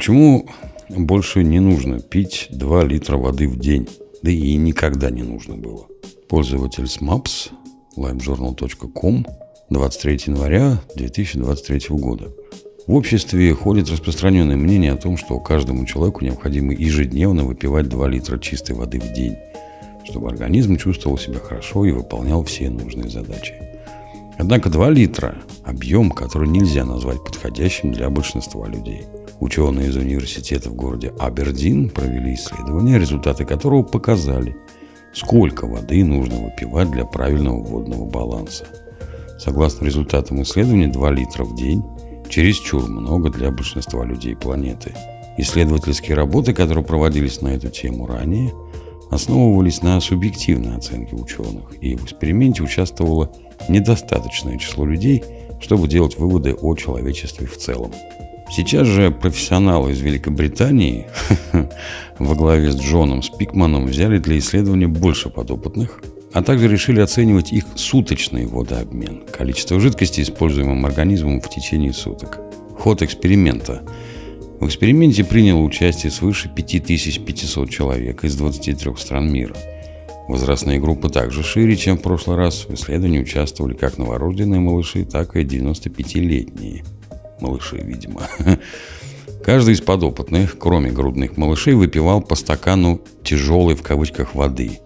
Почему больше не нужно пить 2 литра воды в день? Да и никогда не нужно было. Пользователь SMAPS, livejournal.com, 23 января 2023 года. В обществе ходит распространенное мнение о том, что каждому человеку необходимо ежедневно выпивать 2 литра чистой воды в день, чтобы организм чувствовал себя хорошо и выполнял все нужные задачи. Однако 2 литра – объем, который нельзя назвать подходящим для большинства людей. Ученые из университета в городе Абердин провели исследование, результаты которого показали, сколько воды нужно выпивать для правильного водного баланса. Согласно результатам исследования, 2 литра в день – чересчур много для большинства людей планеты. Исследовательские работы, которые проводились на эту тему ранее, основывались на субъективной оценке ученых, и в эксперименте участвовало недостаточное число людей, чтобы делать выводы о человечестве в целом. Сейчас же профессионалы из Великобритании во главе с Джоном Спикманом взяли для исследования больше подопытных, а также решили оценивать их суточный водообмен, количество жидкости, используемым организмом в течение суток. Ход эксперимента. В эксперименте приняло участие свыше 5500 человек из 23 стран мира – Возрастные группы также шире, чем в прошлый раз. В исследовании участвовали как новорожденные малыши, так и 95-летние малыши, видимо. Каждый из подопытных, кроме грудных малышей, выпивал по стакану «тяжелой» в кавычках воды.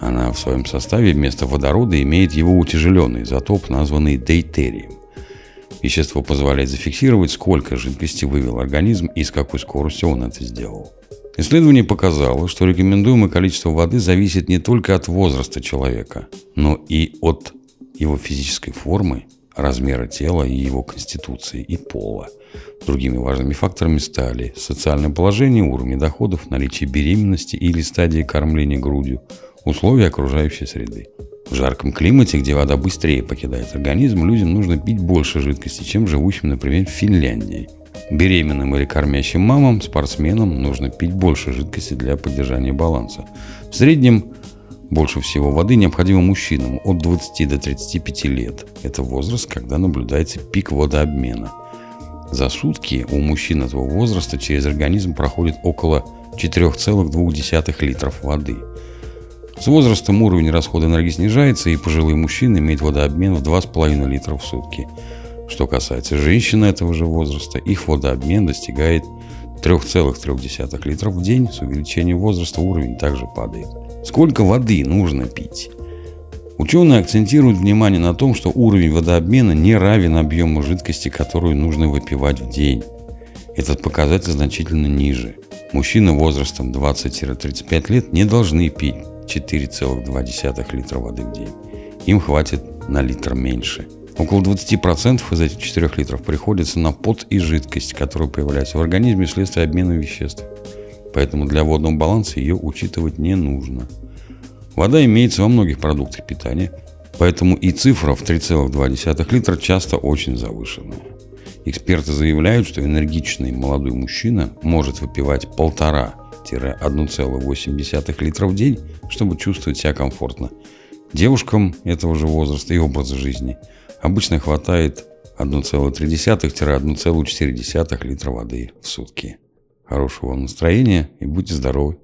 Она в своем составе вместо водорода имеет его утяжеленный изотоп, названный дейтерием. Вещество позволяет зафиксировать, сколько жидкости вывел организм и с какой скоростью он это сделал. Исследование показало, что рекомендуемое количество воды зависит не только от возраста человека, но и от его физической формы, размера тела и его конституции и пола. Другими важными факторами стали социальное положение, уровень доходов, наличие беременности или стадии кормления грудью, условия окружающей среды. В жарком климате, где вода быстрее покидает организм, людям нужно пить больше жидкости, чем живущим, например, в Финляндии – Беременным или кормящим мамам, спортсменам нужно пить больше жидкости для поддержания баланса. В среднем больше всего воды необходимо мужчинам от 20 до 35 лет. Это возраст, когда наблюдается пик водообмена. За сутки у мужчин этого возраста через организм проходит около 4,2 литров воды. С возрастом уровень расхода энергии снижается, и пожилые мужчины имеют водообмен в 2,5 литра в сутки – что касается женщин этого же возраста, их водообмен достигает 3,3 литров в день. С увеличением возраста уровень также падает. Сколько воды нужно пить? Ученые акцентируют внимание на том, что уровень водообмена не равен объему жидкости, которую нужно выпивать в день. Этот показатель значительно ниже. Мужчины возрастом 20-35 лет не должны пить 4,2 литра воды в день. Им хватит на литр меньше – Около 20% из этих 4 литров приходится на пот и жидкость, которые появляются в организме вследствие обмена веществ. Поэтому для водного баланса ее учитывать не нужно. Вода имеется во многих продуктах питания, поэтому и цифра в 3,2 литра часто очень завышенная. Эксперты заявляют, что энергичный молодой мужчина может выпивать 1,5-1,8 литра в день, чтобы чувствовать себя комфортно. Девушкам этого же возраста и образа жизни – Обычно хватает 1,3-1,4 литра воды в сутки. Хорошего настроения и будьте здоровы!